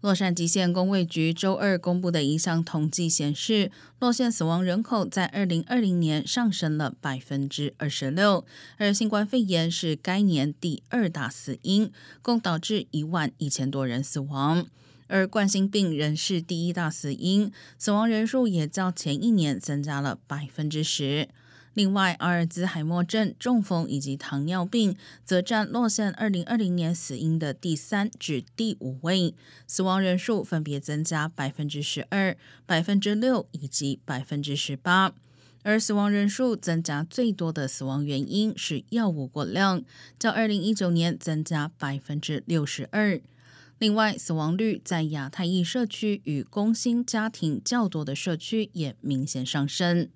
洛杉矶县公卫局周二公布的一项统计显示，洛县死亡人口在二零二零年上升了百分之二十六，而新冠肺炎是该年第二大死因，共导致一万一千多人死亡。而冠心病仍是第一大死因，死亡人数也较前一年增加了百分之十。另外，阿尔兹海默症、中风以及糖尿病则占洛县二零二零年死因的第三至第五位，死亡人数分别增加百分之十二、百分之六以及百分之十八。而死亡人数增加最多的死亡原因是药物过量，较二零一九年增加百分之六十二。另外，死亡率在亚太裔社区与工薪家庭较多的社区也明显上升。